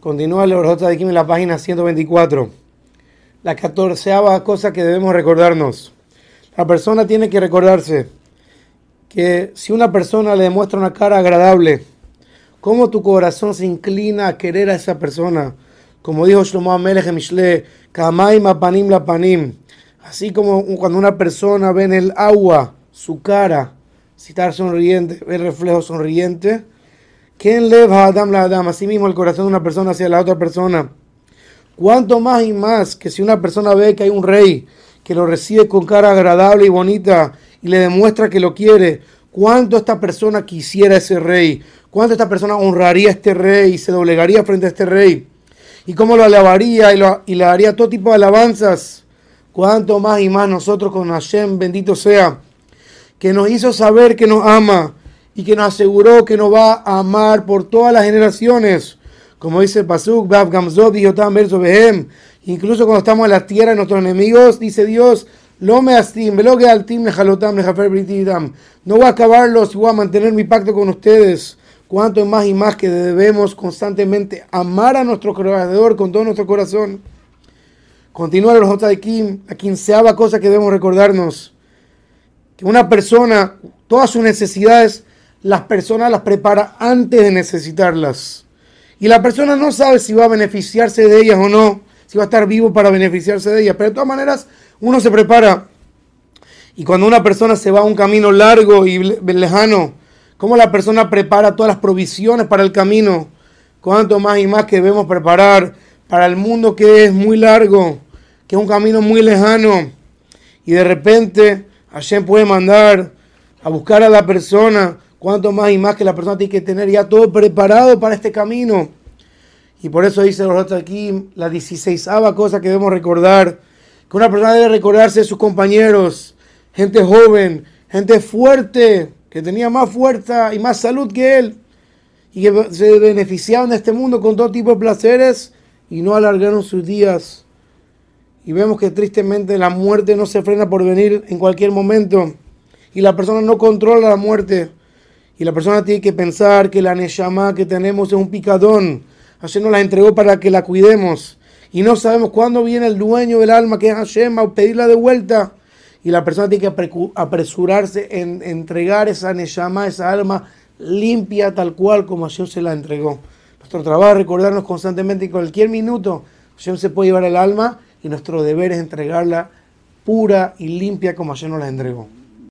Continúa el Orjota de Kim en la página 124. La catorceava cosa que debemos recordarnos. La persona tiene que recordarse que si una persona le demuestra una cara agradable, cómo tu corazón se inclina a querer a esa persona. Como dijo Shlomo Amelech Mishle, Kamaim panim la. Así como cuando una persona ve en el agua su cara, si está sonriente, ve el reflejo sonriente, ¿Quién leva Adam la Adam? Así mismo el corazón de una persona hacia la otra persona. Cuanto más y más que si una persona ve que hay un rey que lo recibe con cara agradable y bonita y le demuestra que lo quiere, cuánto esta persona quisiera ese rey, cuánto esta persona honraría a este rey y se doblegaría frente a este rey, y cómo lo alabaría y, y le daría todo tipo de alabanzas. Cuánto más y más nosotros con Hashem, bendito sea, que nos hizo saber que nos ama y que nos aseguró que nos va a amar por todas las generaciones. Como dice el Pasuk, incluso cuando estamos en la tierra de nuestros enemigos, dice Dios, no voy a acabarlos y voy a mantener mi pacto con ustedes. Cuanto más y más que debemos constantemente amar a nuestro creador con todo nuestro corazón. Continúa los J de Kim, la quinceava cosa que debemos recordarnos. Que una persona, todas sus necesidades las personas las prepara antes de necesitarlas. Y la persona no sabe si va a beneficiarse de ellas o no, si va a estar vivo para beneficiarse de ellas. Pero de todas maneras, uno se prepara. Y cuando una persona se va a un camino largo y lejano, ¿cómo la persona prepara todas las provisiones para el camino? Cuanto más y más que debemos preparar para el mundo que es muy largo, que es un camino muy lejano. Y de repente Hashem puede mandar a buscar a la persona Cuanto más y más que la persona tiene que tener ya todo preparado para este camino. Y por eso dice los aquí la 16 cosa que debemos recordar. Que una persona debe recordarse de sus compañeros, gente joven, gente fuerte, que tenía más fuerza y más salud que él. Y que se beneficiaban de este mundo con todo tipo de placeres y no alargaron sus días. Y vemos que tristemente la muerte no se frena por venir en cualquier momento. Y la persona no controla la muerte. Y la persona tiene que pensar que la Neshama que tenemos es un picadón. Hashem nos la entregó para que la cuidemos. Y no sabemos cuándo viene el dueño del alma, que es Hashem, a pedirla de vuelta. Y la persona tiene que apresurarse en entregar esa Neshama, esa alma limpia tal cual como Hashem se la entregó. Nuestro trabajo es recordarnos constantemente que cualquier minuto Hashem se puede llevar el alma y nuestro deber es entregarla pura y limpia como Hashem nos la entregó.